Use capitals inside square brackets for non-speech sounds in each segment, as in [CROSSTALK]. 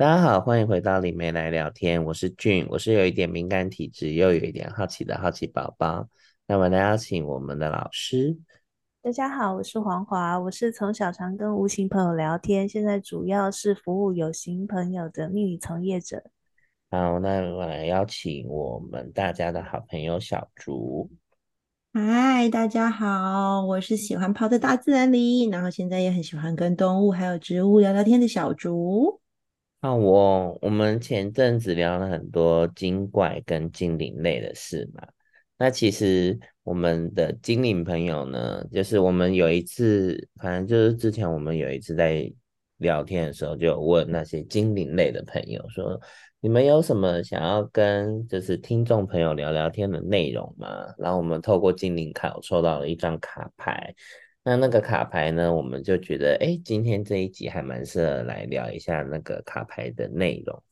大家好，欢迎回到李梅来聊天，我是俊，我是有一点敏感体质，又有一点好奇的好奇宝宝。那我们来邀请我们的老师。大家好，我是黄华，我是从小常跟无形朋友聊天，现在主要是服务有形朋友的命理从业者。好，那我来邀请我们大家的好朋友小竹。嗨，大家好，我是喜欢泡在大自然里，然后现在也很喜欢跟动物还有植物聊聊天的小竹。那我我们前阵子聊了很多精怪跟精灵类的事嘛。那其实我们的精灵朋友呢，就是我们有一次，反正就是之前我们有一次在聊天的时候，就有问那些精灵类的朋友说，你们有什么想要跟就是听众朋友聊聊天的内容吗？然后我们透过精灵卡，抽到了一张卡牌。那那个卡牌呢，我们就觉得，哎，今天这一集还蛮适合来聊一下那个卡牌的内容。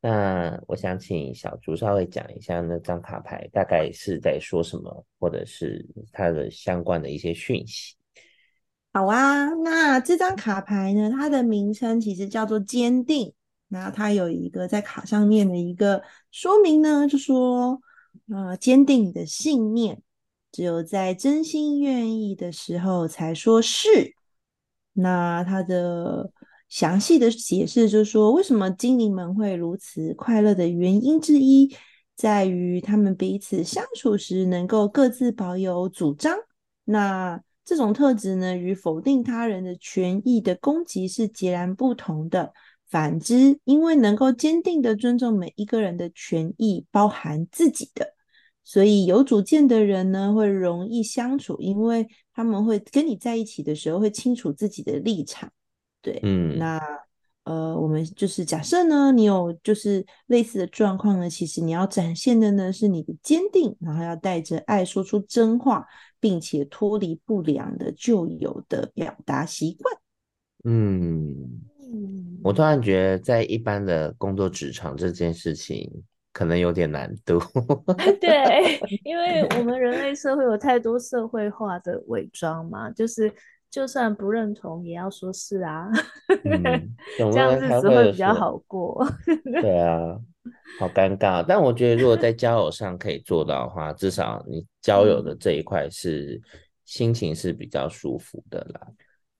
那我想请小竹稍微讲一下那张卡牌大概是在说什么，或者是它的相关的一些讯息。好啊，那这张卡牌呢，它的名称其实叫做坚定。那它有一个在卡上面的一个说明呢，就说，呃，坚定你的信念。只有在真心愿意的时候才说是。那他的详细的解释就是说，为什么精灵们会如此快乐的原因之一，在于他们彼此相处时能够各自保有主张。那这种特质呢，与否定他人的权益的攻击是截然不同的。反之，因为能够坚定的尊重每一个人的权益，包含自己的。所以有主见的人呢，会容易相处，因为他们会跟你在一起的时候会清楚自己的立场。对，嗯，那呃，我们就是假设呢，你有就是类似的状况呢，其实你要展现的呢是你的坚定，然后要带着爱说出真话，并且脱离不良的旧有的表达习惯。嗯，我突然觉得在一般的工作职场这件事情。可能有点难度，[LAUGHS] 对，[LAUGHS] 因为我们人类社会有太多社会化的伪装嘛，就是就算不认同，也要说是啊，嗯、[LAUGHS] 这样日子会比较好过。对啊，好尴尬。但我觉得，如果在交友上可以做到的话，至少你交友的这一块是、嗯、心情是比较舒服的啦。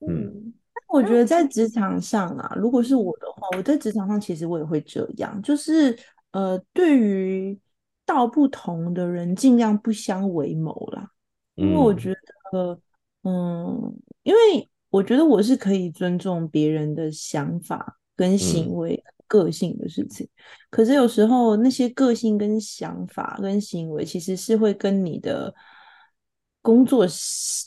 嗯，但我觉得在职场上啊，如果是我的话，我在职场上其实我也会这样，就是。呃，对于道不同的人，尽量不相为谋啦。因为我觉得，嗯，嗯，因为我觉得我是可以尊重别人的想法跟行为、个性的事情。嗯。可是有时候那些个性跟想法跟行为，其实是会跟你的工作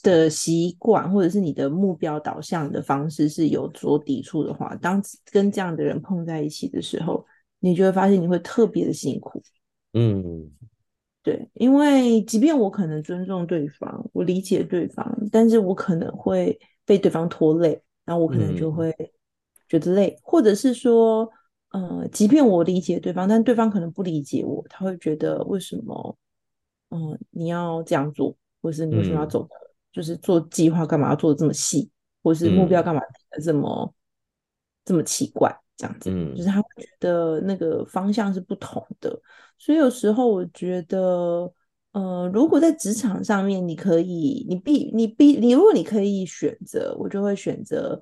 的习惯或者是你的目标导向的方式是有所抵触的话，当跟这样的人碰在一起的时候。你就会发现你会特别的辛苦，嗯，对，因为即便我可能尊重对方，我理解对方，但是我可能会被对方拖累，然后我可能就会觉得累，嗯、或者是说，呃，即便我理解对方，但对方可能不理解我，他会觉得为什么，嗯、呃，你要这样做，或是你为什么要走，嗯、就是做计划干嘛要做的这么细，或是目标干嘛这么、嗯、这么奇怪。这样子，嗯，就是他会觉得那个方向是不同的，所以有时候我觉得，呃，如果在职场上面，你可以，你必，你必，你如果你可以选择，我就会选择，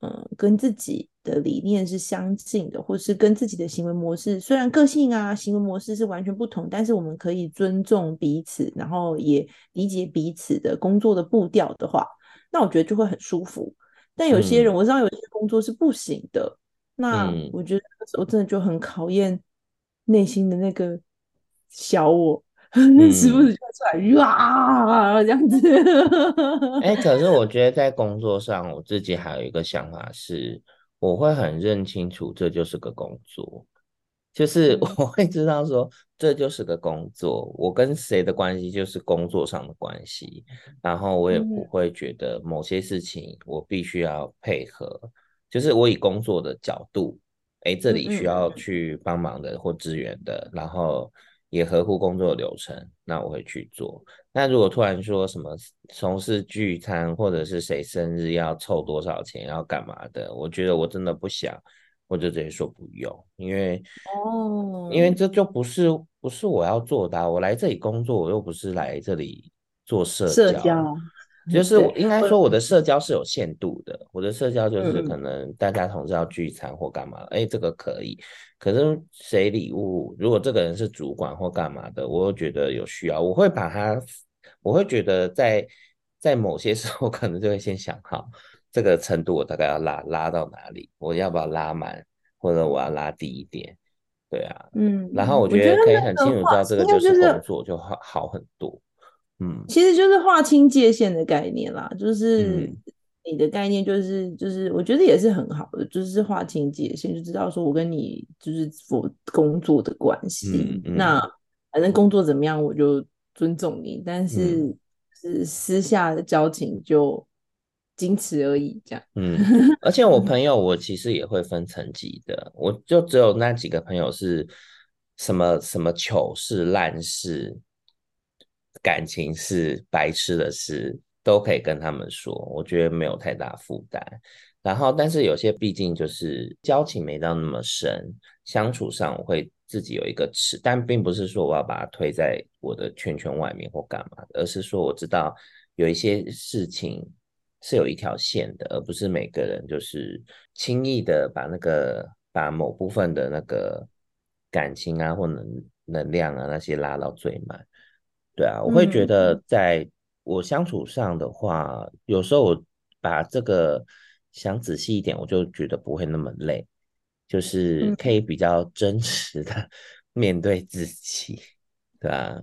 嗯、呃，跟自己的理念是相近的，或是跟自己的行为模式，虽然个性啊、行为模式是完全不同，但是我们可以尊重彼此，然后也理解彼此的工作的步调的话，那我觉得就会很舒服。但有些人，我知道有些工作是不行的。那我觉得那时候真的就很考验内心的那个小我，[LAUGHS] 那时不时就出来哇这样子。哎，可是我觉得在工作上，我自己还有一个想法是，我会很认清楚这就是个工作，就是我会知道说这就是个工作，我跟谁的关系就是工作上的关系，然后我也不会觉得某些事情我必须要配合。就是我以工作的角度，哎，这里需要去帮忙的或支援的，然后也合乎工作的流程，那我会去做。那如果突然说什么从事聚餐，或者是谁生日要凑多少钱，要干嘛的，我觉得我真的不想，我就直接说不用，因为哦，因为这就不是不是我要做的啊，我来这里工作，我又不是来这里做社交。社交就是我应该说，我的社交是有限度的。我的社交就是可能大家同事要聚餐或干嘛，哎、嗯欸，这个可以。可是谁礼物，如果这个人是主管或干嘛的，我又觉得有需要，我会把他，我会觉得在在某些 [LAUGHS] 时候，可能就会先想好这个程度，我大概要拉拉到哪里，我要不要拉满，或者我要拉低一点，对啊，嗯。然后我觉得可以很清楚知道这个就是工作就好好很多。嗯，其实就是划清界限的概念啦，就是你的概念就是、嗯、就是，我觉得也是很好的，就是划清界限，就知道说我跟你就是我工作的关系、嗯嗯，那反正工作怎么样我就尊重你，但是是私下的交情就仅此而已，这样。嗯，[LAUGHS] 而且我朋友我其实也会分层级的，我就只有那几个朋友是什么什么糗事烂事。感情是白痴的事，都可以跟他们说，我觉得没有太大负担。然后，但是有些毕竟就是交情没到那么深，相处上我会自己有一个尺，但并不是说我要把它推在我的圈圈外面或干嘛的，而是说我知道有一些事情是有一条线的，而不是每个人就是轻易的把那个把某部分的那个感情啊或能能量啊那些拉到最满。对啊，我会觉得在我相处上的话，嗯、有时候我把这个想仔细一点，我就觉得不会那么累，就是可以比较真实的 [LAUGHS] 面对自己，嗯、对啊。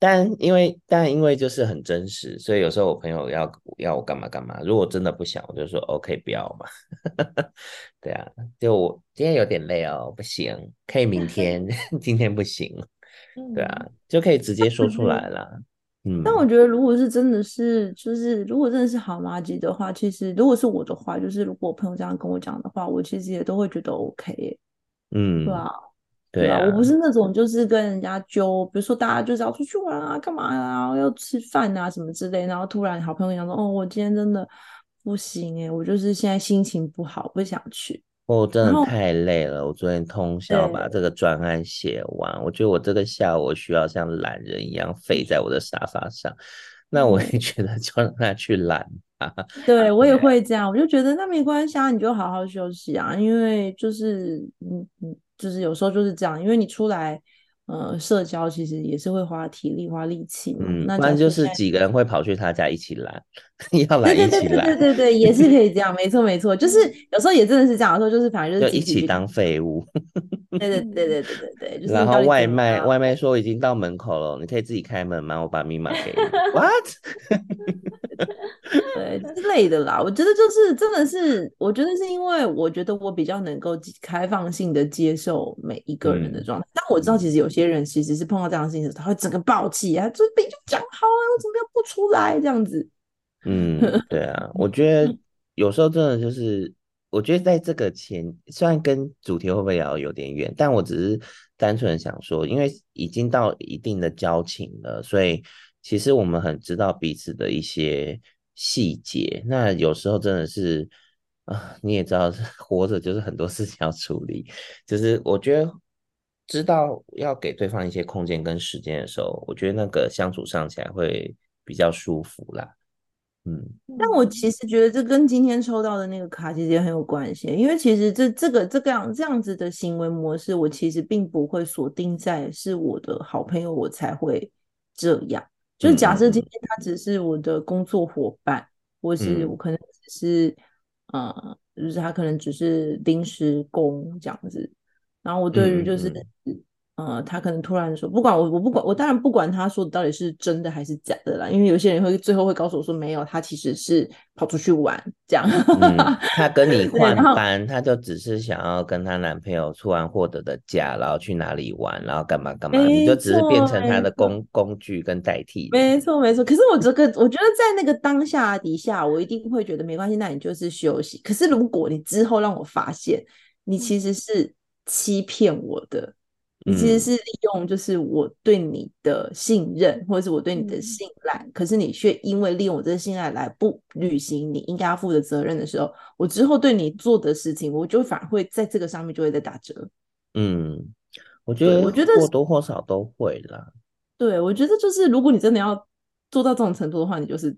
但因为但因为就是很真实，所以有时候我朋友要要我干嘛干嘛，如果真的不想，我就说 OK，不要嘛。[LAUGHS] 对啊，就我今天有点累哦，不行，可以明天，[LAUGHS] 今天不行。对啊，就可以直接说出来了。嗯，但我觉得，如果是真的是，就是如果真的是好麻吉的话，其实如果是我的话，就是如果我朋友这样跟我讲的话，我其实也都会觉得 OK。嗯，对啊，对啊，我不是那种就是跟人家揪，比如说大家就是要出去玩啊，干嘛啊，要吃饭啊什么之类，然后突然好朋友讲说，哦，我今天真的不行哎，我就是现在心情不好，不想去。我、哦、真的太累了，我昨天通宵把这个专案写完。我觉得我这个下午需要像懒人一样废在我的沙发上。那我也觉得就让他去懒吧。对，我也会这样，我就觉得那没关系啊，你就好好休息啊。因为就是嗯嗯，就是有时候就是这样，因为你出来。呃，社交其实也是会花体力、花力气嘛。嗯，那不然就是几个人会跑去他家一起懒，[LAUGHS] 要来一起懒。对对对对对对，也是可以这样，没错没错。就是有时候也真的是这样，有时候就是反正就是就一起当废物。对对对对对对对，[LAUGHS] 就是。然后外卖外卖说已经到门口了，你可以自己开门吗？我把密码给你。[LAUGHS] What？[LAUGHS] 对之类的啦，我觉得就是真的是，我觉得是因为我觉得我比较能够开放性的接受每一个人的状态，嗯，但我知道其实有些人其实是碰到这样的事情的时候，他会整个暴气啊，这边就讲好了，我怎么又不出来这样子？嗯，对啊，我觉得 [LAUGHS] 有时候真的就是，我觉得在这个前虽然跟主题会不会聊有点远，但我只是单纯想说，因为已经到一定的交情了，所以其实我们很知道彼此的一些。细节，那有时候真的是啊，你也知道，[LAUGHS] 活着就是很多事情要处理。就是我觉得，知道要给对方一些空间跟时间的时候，我觉得那个相处上起来会比较舒服啦。嗯，但我其实觉得这跟今天抽到的那个卡其实也很有关系，因为其实这这个这个样这样子的行为模式，我其实并不会锁定在是我的好朋友我才会这样。就是假设今天他只是我的工作伙伴，嗯、或是我可能只是，嗯、呃，就是他可能只是临时工这样子，然后我对于就是。呃，他可能突然说，不管我，我不管，我当然不管他说的到底是真的还是假的啦，因为有些人会最后会告诉我说，没有，他其实是跑出去玩这样。嗯、[LAUGHS] 他跟你换班，他就只是想要跟他男朋友突然获得的假，然后去哪里玩，然后干嘛干嘛，你就只是变成他的工工具跟代替。没错没错，可是我这个我觉得在那个当下底下，我一定会觉得没关系，那你就是休息。可是如果你之后让我发现你其实是欺骗我的。你其实是利用就是我对你的信任，或者是我对你的信赖，嗯、可是你却因为利用我这个信赖来不履行你应该要负的责任的时候，我之后对你做的事情，我就反而会在这个上面就会在打折。嗯，我觉得我觉得或多或少都会啦。对，我觉得就是如果你真的要做到这种程度的话，你就是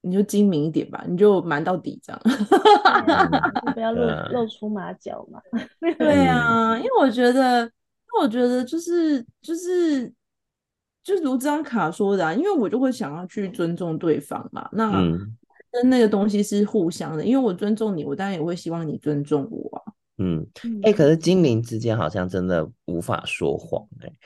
你就精明一点吧，你就瞒到底这样，嗯、不要露 [LAUGHS] 露出马脚嘛。[LAUGHS] 对啊，因为我觉得。我觉得就是就是就是如这张卡说的啊，因为我就会想要去尊重对方嘛。那跟那个东西是互相的，因为我尊重你，我当然也会希望你尊重我啊。嗯，哎、欸，可是精灵之间好像真的无法说谎哎、欸。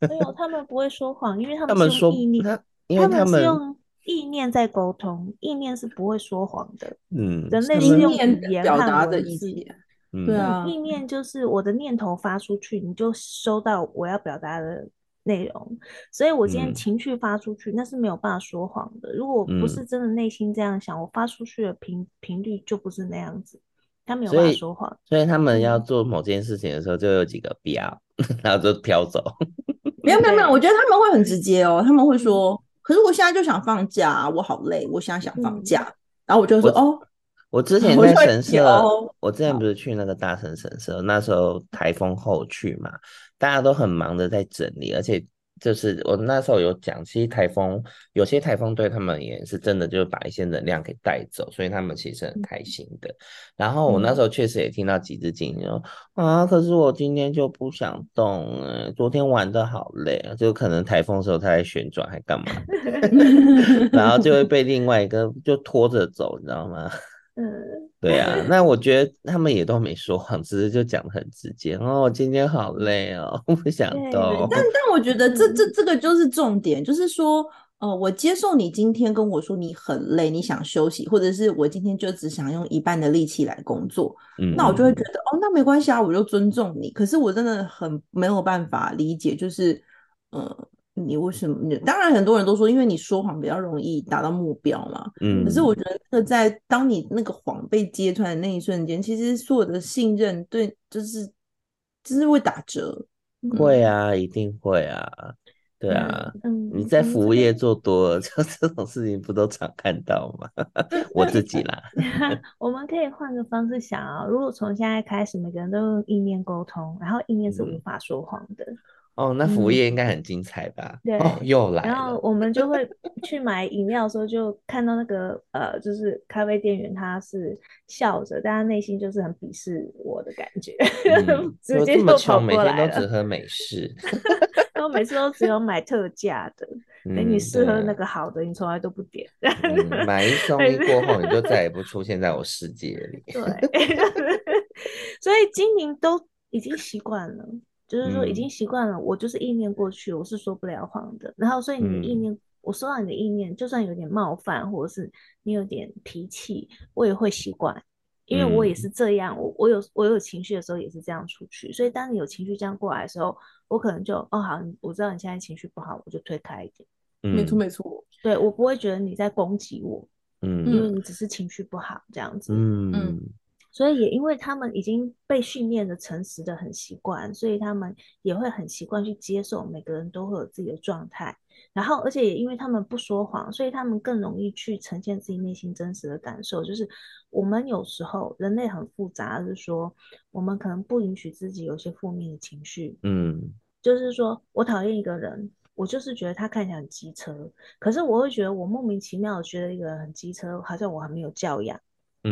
[LAUGHS] 没有，他们不会说谎，因为他们是用意念，他，因为他们，他们是用意念在沟通，意念是不会说谎的。嗯，人类是用语言表达的意思。对啊，意念就是我的念头发出去，你就收到我要表达的内容。所以我今天情绪发出去，嗯、那是没有办法说谎的。如果不是真的内心这样想，嗯、我发出去的频频率就不是那样子，他没有办法说谎。所以他们要做某件事情的时候，就有几个标，然后就飘走。[LAUGHS] 没有没有没有，我 [LAUGHS] 觉得他们会很直接哦，他们会说：“可是我现在就想放假，我好累，我现在想放假。嗯”然后我就说：“哦。”我之前 [LAUGHS] 在神社，我，之前不是去那个大神神社，那时候台风后去嘛，大家都很忙的在整理，而且就是我那时候有讲，其实台风有些台风对他们也是真的，就是把一些能量给带走，所以他们其实很开心的。然后我那时候确实也听到几只精灵说啊，可是我今天就不想动，昨天玩的好累，就可能台风的时候它在旋转还干嘛，[LAUGHS] 然后就会被另外一个就拖着走，你知道吗？嗯，对啊，那我觉得他们也都没说谎，只是就讲的很直接。哦，我今天好累哦，不想动。[LAUGHS] 但但我觉得这这这个就是重点，就是说，呃，我接受你今天跟我说你很累，你想休息，或者是我今天就只想用一半的力气来工作，嗯，那我就会觉得，哦，那没关系啊，我就尊重你。可是我真的很没有办法理解，就是，呃。你为什么？当然，很多人都说，因为你说谎比较容易达到目标嘛。嗯。可是我觉得，那个在当你那个谎被揭穿的那一瞬间，其实所有的信任对，就是就是会打折。会啊，一定会啊。对啊。嗯。你在服务业做多了，[LAUGHS] 就这种事情不都常看到吗？[LAUGHS] 我自己啦。[LAUGHS] 我们可以换个方式想啊，如果从现在开始，每个人都用意念沟通，然后意念是无法说谎的。嗯哦，那服务业应该很精彩吧？嗯、对、哦，又来。然后我们就会 [LAUGHS] 去买饮料的时候，就看到那个呃，就是咖啡店员，他是笑着，但他内心就是很鄙视我的感觉，嗯、[LAUGHS] 直接就跑过来了。每天都只喝美式，[LAUGHS] 然后每次都只有买特价的，等、嗯、你试喝那个好的，你从来都不点。嗯、买一送一过后，你就再也不出现在我世界里。对，所以精灵都已经习惯了。就是说，已经习惯了，嗯、我就是意念过去，我是说不了谎的。然后，所以你的意念，嗯、我收到你的意念，就算有点冒犯，或者是你有点脾气，我也会习惯，因为我也是这样。我我有我有情绪的时候也是这样出去。所以，当你有情绪这样过来的时候，我可能就哦好，我知道你现在情绪不好，我就推开一点。嗯、没错没错，对，我不会觉得你在攻击我，嗯，因为你只是情绪不好这样子，嗯。嗯所以也因为他们已经被训练的诚实的很习惯，所以他们也会很习惯去接受每个人都会有自己的状态。然后，而且也因为他们不说谎，所以他们更容易去呈现自己内心真实的感受。就是我们有时候人类很复杂，是说我们可能不允许自己有些负面的情绪。嗯，就是说我讨厌一个人，我就是觉得他看起来很机车，可是我会觉得我莫名其妙的觉得一个人很机车，好像我很没有教养。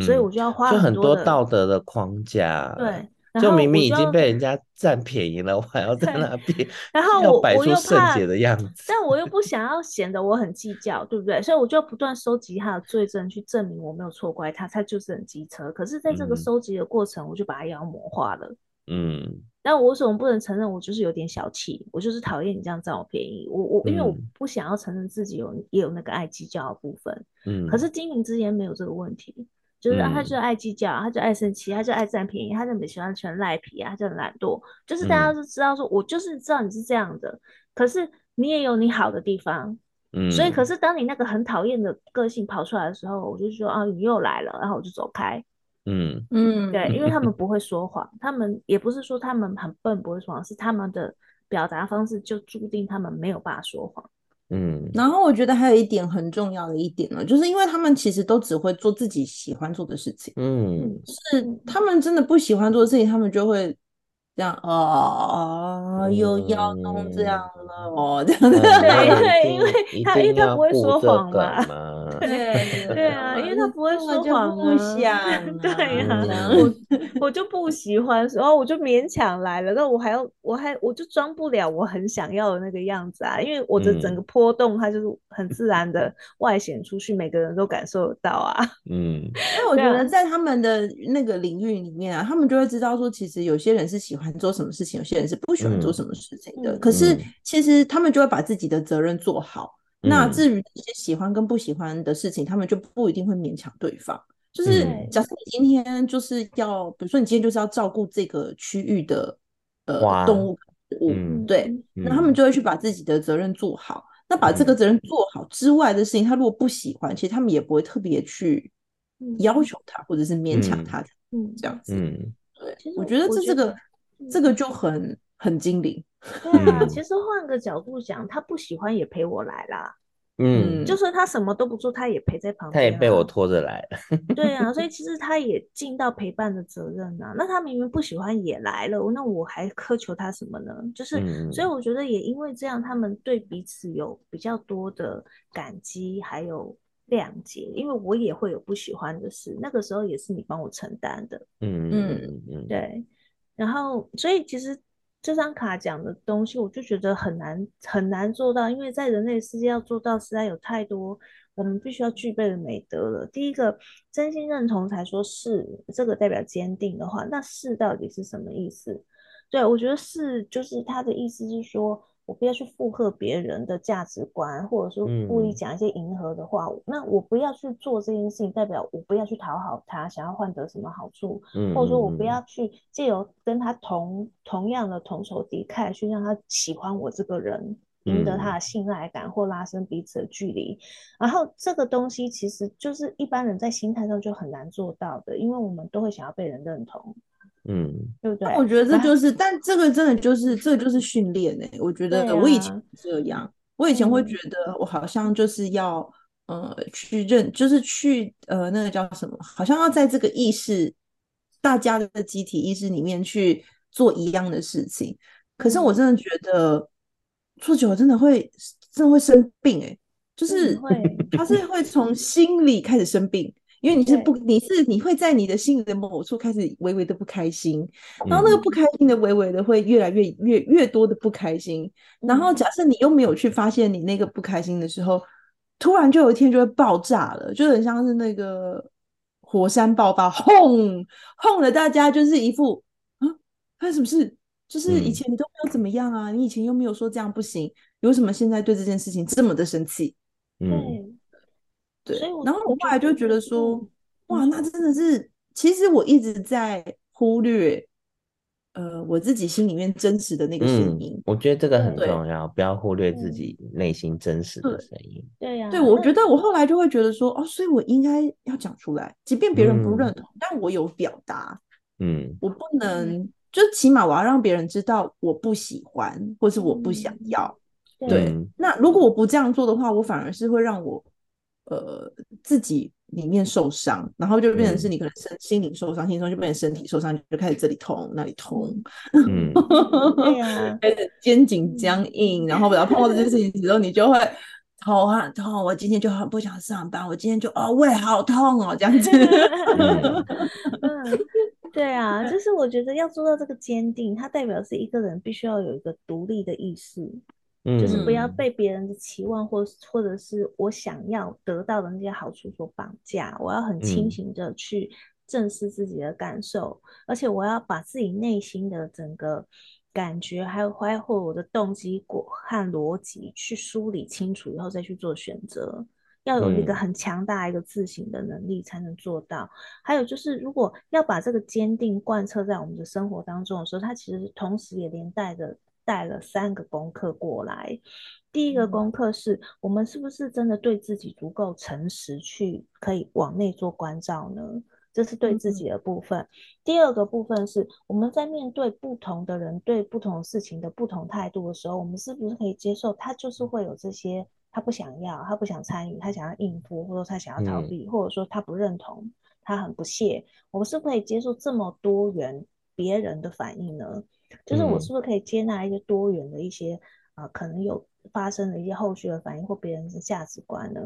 所以我就要花很多，就很多道德的框架，对，就明明已经被人家占便宜了，我还要在那边，然后我摆出圣洁的样子，但我又不想要显得我很计较，对不对？所以我就不断收集他的罪证，去证明我没有错怪他，他就是很机车。可是，在这个收集的过程，我就把他妖魔化了。嗯，但我为什么不能承认我就是有点小气？我就是讨厌你这样占我便宜。我我因为我不想要承认自己有也有那个爱计较的部分。嗯，可是经营之间没有这个问题。就是他，就爱计较，他就爱生气，他就爱占便宜，他就很喜欢全赖皮啊，他就很懒惰。就是大家都知道，说我就是知道你是这样的，可是你也有你好的地方，嗯。所以，可是当你那个很讨厌的个性跑出来的时候，我就说啊，你又来了，然后我就走开。嗯嗯，对，因为他们 [LAUGHS] 不会说谎，他们也不是说他们很笨不会说谎，是他们的表达方式就注定他们没有办法说谎。嗯，然后我觉得还有一点很重要的一点呢，就是因为他们其实都只会做自己喜欢做的事情。嗯，是他们真的不喜欢做的事情，他们就会。这样哦，又要弄这样了哦，这样子。对，因为他因为他不会说谎嘛。[LAUGHS] [LAUGHS] 对对啊，因为他不会说谎啊。[LAUGHS] 不想。对呀，我我就不喜欢，然后我就勉强来了，那我还要我还我就装不了我很想要的那个样子啊，因为我的整个波动它就是很自然的外显出去，每个人都感受得到啊。[LAUGHS] 嗯，那我觉得在他们的那个领域里面啊，他们就会知道说，其实有些人是喜欢。做什么事情，有些人是不喜欢做什么事情的。嗯、可是其实他们就会把自己的责任做好。嗯、那至于一些喜欢跟不喜欢的事情，他们就不一定会勉强对方。就是假设你今天就是要，比如说你今天就是要照顾这个区域的呃动物物，嗯、对，那他们就会去把自己的责任做好。那把这个责任做好之外的事情，他如果不喜欢，其实他们也不会特别去要求他，或者是勉强他，嗯，这样子。嗯，对，我觉得这这个。这个就很很精灵。对啊，其实换个角度讲，他不喜欢也陪我来啦。嗯，就算他什么都不做，他也陪在旁边。他也被我拖着来了。对啊，[LAUGHS] 所以其实他也尽到陪伴的责任啊。那他明明不喜欢也来了，那我还苛求他什么呢？就是，嗯、所以我觉得也因为这样，他们对彼此有比较多的感激，还有谅解。因为我也会有不喜欢的事，那个时候也是你帮我承担的。嗯嗯嗯，对。然后，所以其实这张卡讲的东西，我就觉得很难很难做到，因为在人类世界要做到，实在有太多我们必须要具备的美德了。第一个，真心认同才说是，这个代表坚定的话，那是到底是什么意思？对，我觉得是就是他的意思是说。我不要去附和别人的价值观，或者说故意讲一些迎合的话，嗯、那我不要去做这件事情，代表我不要去讨好他，想要换得什么好处，嗯、或者说我不要去借由跟他同同样的同仇敌忾，去让他喜欢我这个人，赢得他的信赖感，或拉伸彼此的距离。嗯、然后这个东西其实就是一般人在心态上就很难做到的，因为我们都会想要被人认同。嗯，对不对？我觉得这就是，啊、但这个真的就是，这个就是训练哎。我觉得我以前这样，啊、我以前会觉得我好像就是要，嗯、呃，去认，就是去，呃，那个叫什么？好像要在这个意识，大家的集体意识里面去做一样的事情。可是我真的觉得，做久了真的会，真的会生病哎，就是他是会从心里开始生病。因为你是不，你是你会在你的心里的某处开始微微的不开心，然后那个不开心的微微的会越来越越越多的不开心，然后假设你又没有去发现你那个不开心的时候，突然就有一天就会爆炸了，就很像是那个火山爆发，轰轰的大家就是一副啊，发生什么事？就是以前你都没有怎么样啊，你以前又没有说这样不行，为什么现在对这件事情这么的生气？嗯。对，然后我后来就觉得说，哇，那真的是，其实我一直在忽略，呃，我自己心里面真实的那个声音。嗯，我觉得这个很重要，不要忽略自己内心真实的声音。对呀，对，我觉得我后来就会觉得说，哦，所以我应该要讲出来，即便别人不认同，嗯，但我有表达。嗯，我不能，就起码我要让别人知道我不喜欢，或是我不想要。嗯，对，那如果我不这样做的话，我反而是会让我。呃，自己里面受伤，然后就变成是你可能身心灵受伤，心中就变成身体受伤，就开始这里痛那里痛，嗯，[LAUGHS] 对呀，开始肩颈僵硬，然后不要碰到这件事情之后，你就会头很痛，我今天就很不想上班，我今天就哦胃好痛哦，这样子，嗯，对啊，就是我觉得要做到这个坚定，它代表是一个人必须要有一个独立的意识。就是不要被别人的期望或或者是我想要得到的那些好处所绑架，我要很清醒的去正视自己的感受，嗯、而且我要把自己内心的整个感觉，还有包括我的动机和逻辑去梳理清楚以后再去做选择，要有一个很强大一个自省的能力才能做到。嗯、还有就是，如果要把这个坚定贯彻在我们的生活当中的时候，它其实同时也连带着。带了三个功课过来，第一个功课是我们是不是真的对自己足够诚实，去可以往内做关照呢？这是对自己的部分。嗯、第二个部分是我们在面对不同的人对不同事情的不同态度的时候，我们是不是可以接受他就是会有这些他不想要，他不想参与，他想要应付，或者说他想要逃避，嗯、或者说他不认同，他很不屑。我们是不是可以接受这么多元别人的反应呢？就是我是不是可以接纳一些多元的一些啊、呃，可能有发生的一些后续的反应或别人的价值观呢？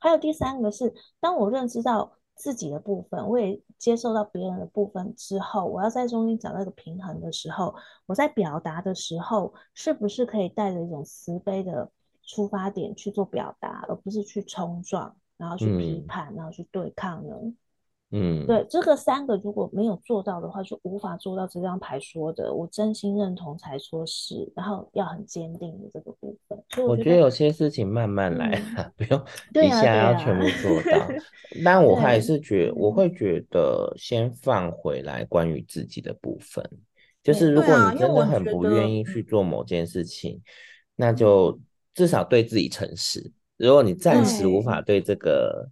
还有第三个是，当我认知到自己的部分，我也接受到别人的部分之后，我要在中间找到一个平衡的时候，我在表达的时候，是不是可以带着一种慈悲的出发点去做表达，而不是去冲撞，然后去批判，然后去对抗呢？嗯嗯，对，这个三个如果没有做到的话，就无法做到这张牌说的，我真心认同才说是，然后要很坚定的这个部分。所以我觉，得有些事情慢慢来，嗯、不用一下要全部做到。啊 [LAUGHS] 啊、但我还是觉得，我会觉得先放回来关于自己的部分，就是如果你真的很不愿意去做某件事情，那就至少对自己诚实。如果你暂时无法对这个。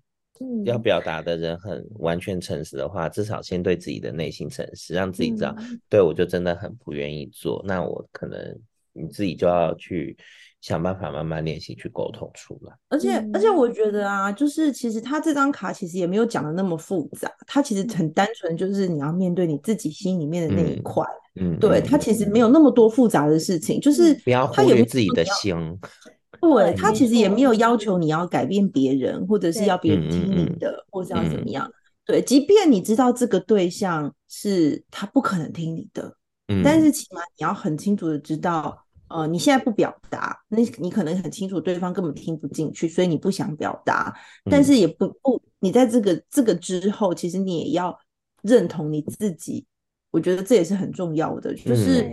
要表达的人很完全诚实的话，至少先对自己的内心诚实，让自己知道，嗯、对我就真的很不愿意做。那我可能你自己就要去想办法慢慢练习去沟通出来。而且而且我觉得啊，就是其实他这张卡其实也没有讲的那么复杂，他其实很单纯，就是你要面对你自己心里面的那一块。嗯，对，他其实没有那么多复杂的事情，就是不要忽略自己的心。对，他其实也没有要求你要改变别人，或者是要别人听你的，嗯、或者要怎么样。嗯、对，即便你知道这个对象是他不可能听你的，嗯、但是起码你要很清楚的知道，呃，你现在不表达，那你可能很清楚对方根本听不进去，所以你不想表达。但是也不不，你在这个这个之后，其实你也要认同你自己。我觉得这也是很重要的，就是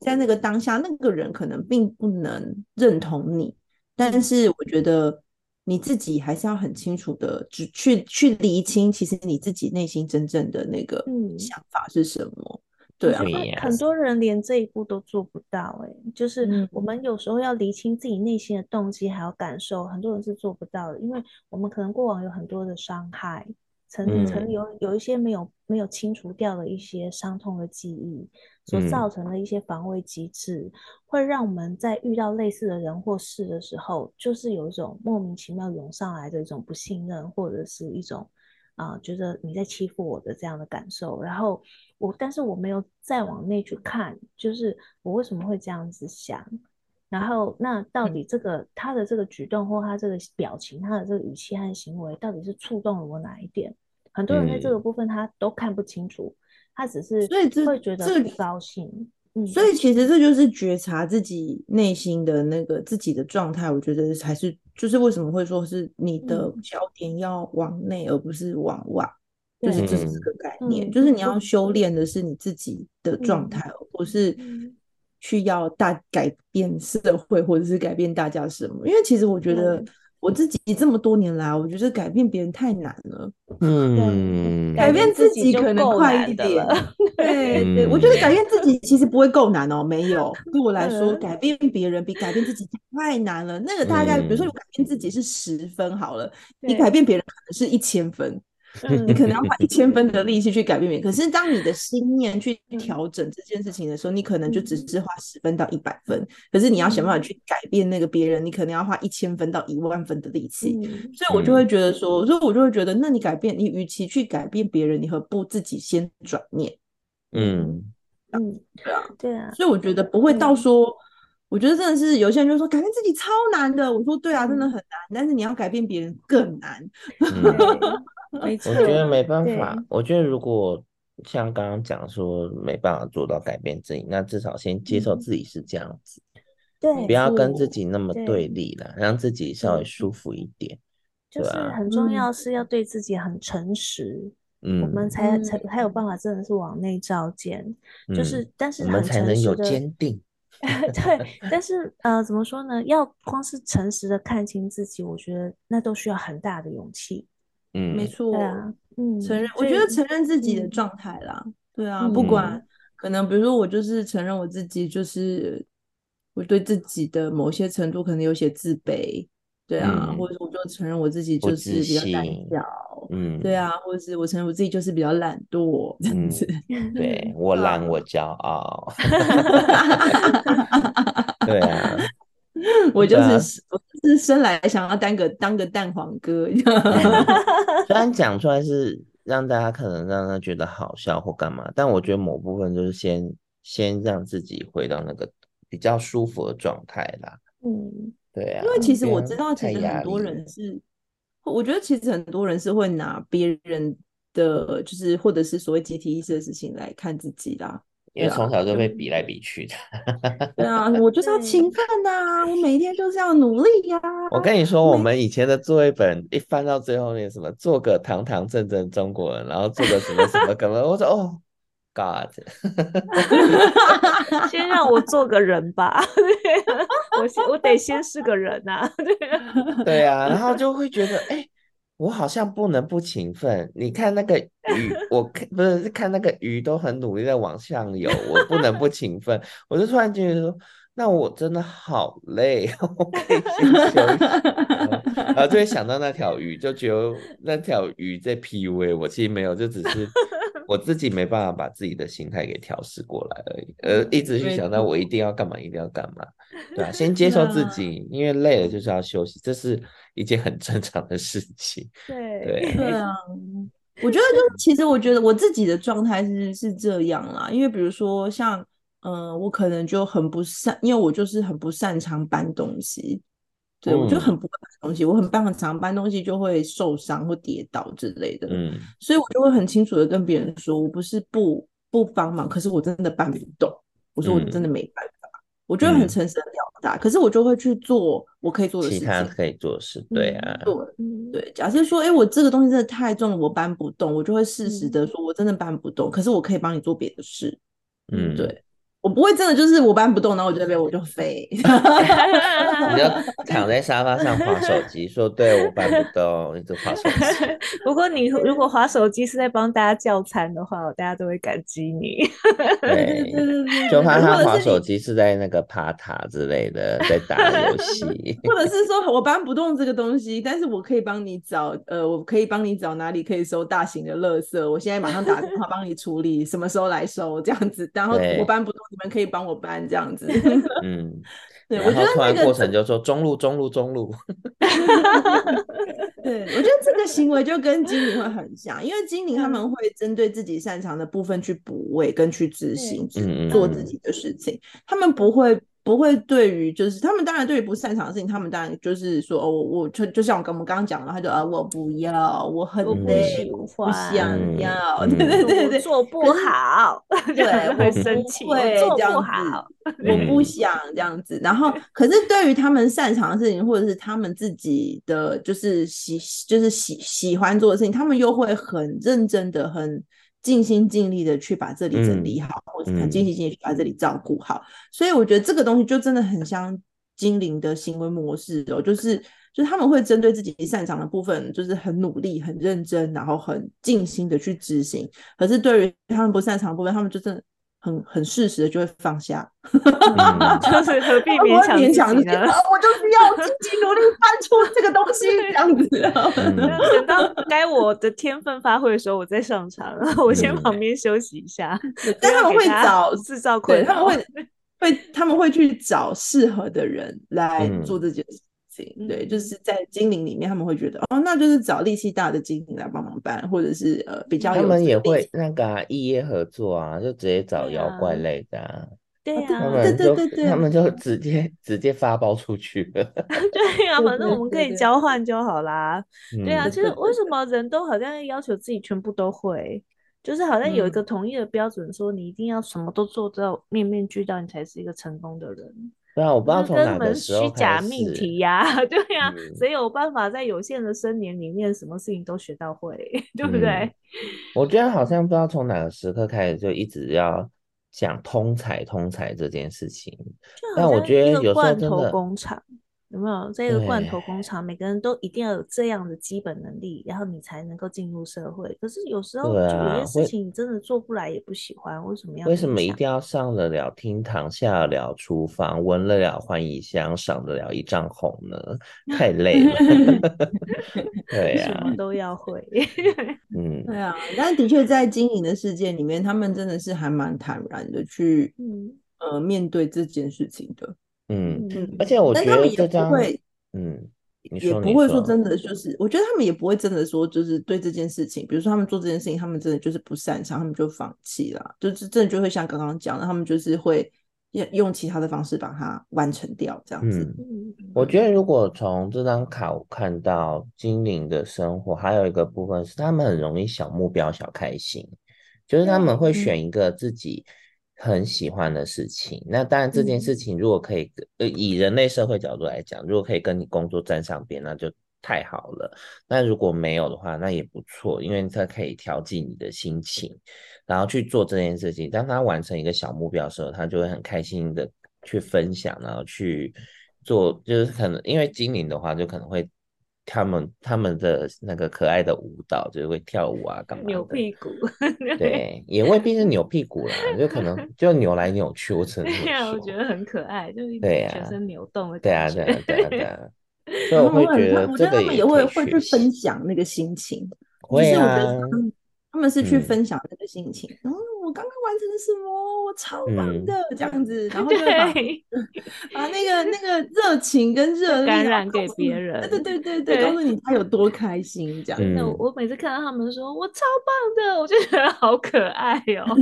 在那个当下，那个人可能并不能认同你。但是我觉得你自己还是要很清楚的，只去去厘清，其实你自己内心真正的那个想法是什么。嗯、对啊，很多人连这一步都做不到、欸，哎，就是我们有时候要厘清自己内心的动机还有感受，很多人是做不到的，因为我们可能过往有很多的伤害。曾曾有有一些没有没有清除掉的一些伤痛的记忆，所造成的一些防卫机制，嗯、会让我们在遇到类似的人或事的时候，就是有一种莫名其妙涌上来的一种不信任，或者是一种啊、呃，觉得你在欺负我的这样的感受。然后我，但是我没有再往内去看，就是我为什么会这样子想？然后，那到底这个、嗯、他的这个举动或他这个表情，他的这个语气和行为，到底是触动了我哪一点？很多人在这个部分他都看不清楚，嗯、他只是所以会觉得不高兴。嗯，所以其实这就是觉察自己内心的那个自己的状态。我觉得才是，就是为什么会说是你的焦点要往内，而不是往外，嗯、就是这是这个概念。嗯、就是你要修炼的是你自己的状态，嗯、而不是去要大改变社会或者是改变大家什么。因为其实我觉得。嗯我自己这么多年来，我觉得改变别人太难了。嗯，改变自己可能快一点。对对，我觉得改变自己其实不会够难哦。没有，对我来说，改变别人比改变自己太难了。那个大概，比如说，我改变自己是十分好了，你改变别人可能是一千分。你可能要花一千分的力气去改变别人，可是当你的心念去调整这件事情的时候，你可能就只是花十分到一百分。可是你要想办法去改变那个别人，你可能要花一千分到一万分的力气。所以我就会觉得说，所以我就会觉得，那你改变，你与其去改变别人，你何不自己先转念？嗯嗯，对啊，对啊。所以我觉得不会到说，我觉得真的是有些人就说改变自己超难的。我说对啊，真的很难，但是你要改变别人更难。[LAUGHS] 没错，我觉得没办法。我觉得如果像刚刚讲说没办法做到改变自己，那至少先接受自己是这样子，对，不要跟自己那么对立了，让自己稍微舒服一点。就是很重要是要对自己很诚实，嗯，我们才才才有办法真的是往内照见。就是，但是我们才能有坚定。[LAUGHS] 对，但是呃，怎么说呢？要光是诚实的看清自己，我觉得那都需要很大的勇气。嗯，没错，对啊，嗯，承认，我觉得承认自己的状态啦，嗯、对啊，不管可能，比如说我就是承认我自己，就是我对自己的某些程度可能有些自卑，对啊，嗯、或者我就承认我自己就是比较胆小，嗯，对啊，或者是我承认我自己就是比较懒惰这样子。嗯、[LAUGHS] 对我懒，我骄傲。[LAUGHS] 对啊，[LAUGHS] 我就是、啊、我就是生来想要当个当个蛋黄哥。嗯、虽然讲出来是让大家可能让他觉得好笑或干嘛，但我觉得某部分就是先先让自己回到那个比较舒服的状态啦。嗯，对啊，因为其实我知道，其实很多人是，我觉得其实很多人是会拿别人的，就是或者是所谓集体意识的事情来看自己啦。因为从小就被比来比去的。对啊，我就是要 [LAUGHS] 勤奋呐，我每天就是要努力呀、啊。我跟你说，我们以前的作业本一翻到最后面，什么做个堂堂正正中国人，然后做个什么什么什么，我说哦。God，先让我做个人吧，[LAUGHS] 我先我得先是个人啊，[LAUGHS] 对啊，然后就会觉得，哎、欸，我好像不能不勤奋。你看那个鱼，我看不是看那个鱼都很努力在往上游，我不能不勤奋。我就突然觉得说，那我真的好累，[LAUGHS] 我可以先休息。然后就会想到那条鱼，就觉得那条鱼在 PUA 我，其实没有，就只是。我自己没办法把自己的心态给调试过来而已，呃，一直去想到我一定要干嘛，一定要干嘛，[LAUGHS] 对啊，先接受自己，因为累了就是要休息，这是一件很正常的事情。[LAUGHS] 对 [LAUGHS] 对啊，我觉得就其实我觉得我自己的状态是是这样啦，因为比如说像嗯、呃，我可能就很不擅，因为我就是很不擅长搬东西。对，嗯、我就很不会搬东西，我很常常搬东西就会受伤或跌倒之类的，嗯，所以我就会很清楚的跟别人说，我不是不不帮忙，可是我真的搬不动，我说我真的没办法，嗯、我就会很诚实的表达，嗯、可是我就会去做我可以做的事情，其他可以做的事，对啊，对。对，假设说，哎，我这个东西真的太重了，我搬不动，我就会适时的说，我真的搬不动，嗯、可是我可以帮你做别的事，嗯，对。我不会真的就是我搬不动，然后我这边我就飞。[LAUGHS] 你就躺在沙发上划手机，说对我搬不动，你就划手机。[LAUGHS] 不过你如果划手机是在帮大家叫餐的话，大家都会感激你。[LAUGHS] 对，就怕他划手机是在那个爬塔之类的，在打游戏。或者是说我搬不动这个东西，但是我可以帮你找，呃，我可以帮你找哪里可以收大型的垃圾，我现在马上打电话帮你处理，什么时候来收这样子。然后我搬不动。你们可以帮我搬这样子，[LAUGHS] 嗯，对，我觉得突然过程就说中路中路中路，[LAUGHS] [LAUGHS] 对，我觉得这个行为就跟精灵会很像，因为精灵他们会针对自己擅长的部分去补位跟去执行，做自己的事情，他们不会。不会对于就是他们当然对于不擅长的事情，他们当然就是说哦，我我就就像我跟我们刚刚讲的，他就啊我不要，我很累，不想要，[LAUGHS] 对对对对，做不好，对，[LAUGHS] 会生气，会做不好，我不想这样子。然后，可是对于他们擅长的事情，或者是他们自己的就是喜就是喜喜欢做的事情，他们又会很认真的很。尽心尽力的去把这里整理好，嗯、或者很尽心尽力去把这里照顾好，嗯、所以我觉得这个东西就真的很像精灵的行为模式哦，就是就是他们会针对自己擅长的部分，就是很努力、很认真，然后很尽心的去执行。可是对于他们不擅长的部分，他们就真的。很很适时的就会放下，[LAUGHS] 嗯、就是何必 [LAUGHS] 勉强自己呢？我就是要自己努力搬出这个东西，这样子。等到该我的天分发挥的时候，我再上场。我先旁边休息一下。嗯、但他们会找制造困难，他们会会他们会去找适合的人来做这件事。嗯对，就是在精灵里面，他们会觉得哦，那就是找力气大的精灵来帮忙搬，或者是呃比较有他们也会那个异业合作啊，就直接找妖怪类的，啊。对啊，他们就他们就直接直接发包出去了。[LAUGHS] 对啊，[LAUGHS] 反正我们可以交换就好啦。对啊，其实为什么人都好像要求自己全部都会，就是好像有一个统一的标准，说你一定要什么都做到面面俱到，你才是一个成功的人。对啊，我不知道从哪个时候开始。虚假命题呀、啊，[LAUGHS] 对呀、啊，谁、嗯、有办法在有限的生年里面，什么事情都学到会，[LAUGHS] 对不对？嗯、我觉得好像不知道从哪个时刻开始，就一直要讲通才通才这件事情。但我觉得有时候真的，工厂，有没有？这个罐头工厂，每个人都一定要有这样的基本能力，然后你才能够进入社会。可是有时候有些事情你真的做不来，也不喜欢，啊、为什么要？为什么一定要上得了厅堂，下得了厨房，闻得了换衣箱，赏得了一丈红呢？[LAUGHS] 太累了。[LAUGHS] 对呀、啊，什么都要会。嗯，[LAUGHS] 对啊。但的确在经营的世界里面，他们真的是还蛮坦然的去，嗯、呃，面对这件事情的。嗯嗯，而且我觉得也这张，嗯，也不会说真的，就是我觉得他们也不会真的说，就是对这件事情，比如说他们做这件事情，他们真的就是不擅长，他们就放弃了，就是真的就会像刚刚讲的，他们就是会用其他的方式把它完成掉，这样子。嗯，我觉得如果从这张卡我看到精灵的生活，还有一个部分是他们很容易小目标小开心，就是他们会选一个自己。很喜欢的事情，那当然这件事情如果可以，呃、嗯，以人类社会角度来讲，如果可以跟你工作沾上边，那就太好了。那如果没有的话，那也不错，因为它可以调剂你的心情，然后去做这件事情。当他完成一个小目标的时候，他就会很开心的去分享，然后去做，就是可能因为精灵的话，就可能会。他们他们的那个可爱的舞蹈，就是会跳舞啊，干嘛扭屁股？[LAUGHS] 对，也未必是扭屁股啦，就可能 [LAUGHS] 就扭来扭去，我只能说。[LAUGHS] 我觉得很可爱，就是全身扭动的对啊，对啊，对啊，对啊。所以我会觉得这个也，也会会去分享那个心情，会啊，他们是去分享那个心情。嗯我刚刚完成什么？我超棒的，嗯、这样子，然后就把 [LAUGHS] 把那个那个热情跟热力感染给别人，对对对对，对告诉你他有多开心，这样。那、嗯、我每次看到他们说我超棒的，我就觉得好可爱哦、喔。[LAUGHS]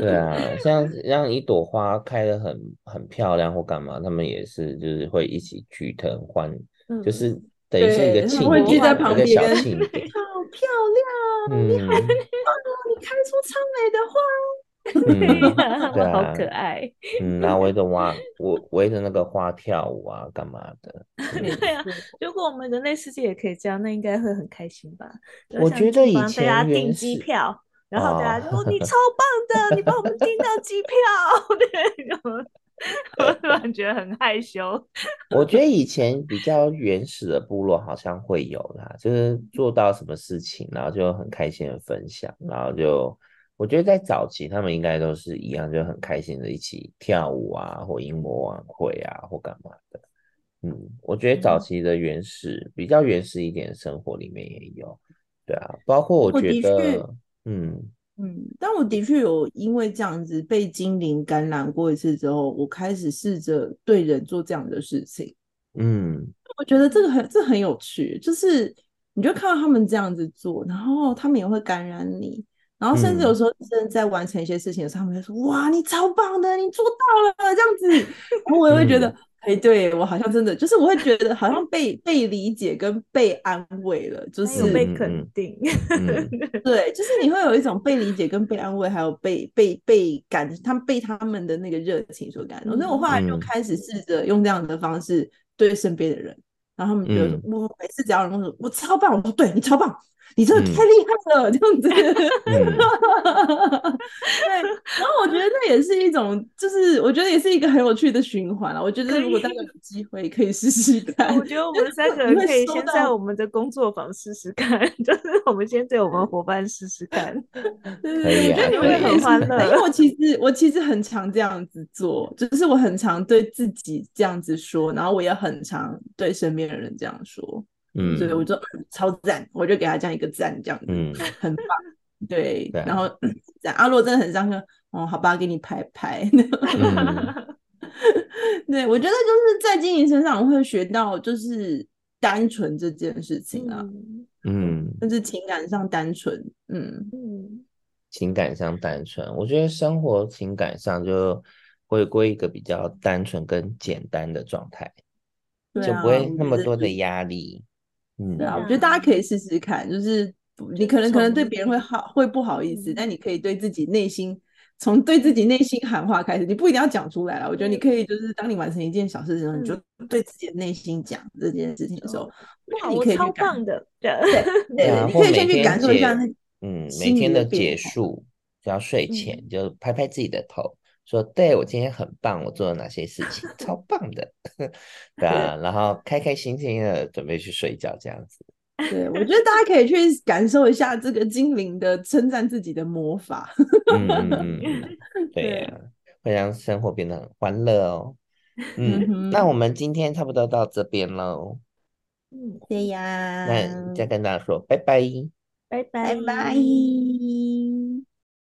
对啊，像让一朵花开的很很漂亮或干嘛，他们也是就是会一起举头欢，嗯、就是等于是一个庆 [LAUGHS] 典，在旁边一个小庆典，好漂亮，嗯、你好。开出超美的花，[LAUGHS] 对啊，好可爱。嗯，然后围着花，我围着那个花跳舞啊，干嘛的？[LAUGHS] 对啊，如果我们人类世界也可以这样，那应该会很开心吧？我觉得以前大家订机票，然后大家说你 [LAUGHS] 超棒的，你帮我们订到机票，对。[LAUGHS] 我突然觉得很害羞。[LAUGHS] 我觉得以前比较原始的部落好像会有啦，就是做到什么事情，然后就很开心的分享，然后就我觉得在早期他们应该都是一样，就很开心的一起跳舞啊，或英模晚会啊，或干嘛的。嗯，我觉得早期的原始比较原始一点的生活里面也有，对啊，包括我觉得，嗯。嗯，但我的确有因为这样子被精灵感染过一次之后，我开始试着对人做这样的事情。嗯，我觉得这个很这很有趣，就是你就看到他们这样子做，然后他们也会感染你，然后甚至有时候真的在完成一些事情的时候，嗯、他们会说：“哇，你超棒的，你做到了！”这样子，[LAUGHS] 然后我也会觉得。嗯哎，对，我好像真的就是我会觉得好像被被理解跟被安慰了，就是被肯定。[LAUGHS] 对，就是你会有一种被理解跟被安慰，还有被被被感，他们被他们的那个热情所感动。所以我后来就开始试着用这样的方式对身边的人，然后他们觉得我每次只要有人说我超棒，我说对你超棒。你真的太厉害了，嗯、这样子。嗯、对，然后我觉得那也是一种，就是我觉得也是一个很有趣的循环了。我觉得如果大家有机会可以试试 [LAUGHS] 看。我觉得我们三个人可以先在我们的工作坊试试看，就是我们先对我们伙伴试试看。[LAUGHS] 对对对，我觉得你会很欢乐。因为我其实我其实很常这样子做，就是我很常对自己这样子说，然后我也很常对身边的人这样说。嗯，所以我就超赞，我就给他这样一个赞，这样子，嗯，很棒，对。对啊、然后阿洛真的很伤心，哦，好吧，给你拍拍。[LAUGHS] 嗯、对，我觉得就是在经营身上我会学到，就是单纯这件事情啊，嗯，就是情感上单纯，嗯嗯，情感上单纯，我觉得生活情感上就回归一个比较单纯跟简单的状态，啊、就不会那么多的压力。嗯，对啊，我觉得大家可以试试看，就是你可能可能对别人会好会不好意思，但你可以对自己内心从对自己内心喊话开始，你不一定要讲出来了。我觉得你可以就是当你完成一件小事的时候，你就对自己的内心讲这件事情的时候，哇，我超棒的，[LAUGHS] 对对，你可以先去感受一下那嗯，每天的结束就要睡前就拍拍自己的头，说，对，我今天很棒，我做了哪些事情，超棒的，[LAUGHS] 对啊，然后开开心心的准备去睡觉，这样子。对，我觉得大家可以去感受一下这个精灵的称赞自己的魔法。嗯嗯嗯，对呀、啊，会让生活变得很欢乐哦。嗯，那我们今天差不多到这边喽。嗯，对呀。那再跟大家说拜拜，拜拜拜拜。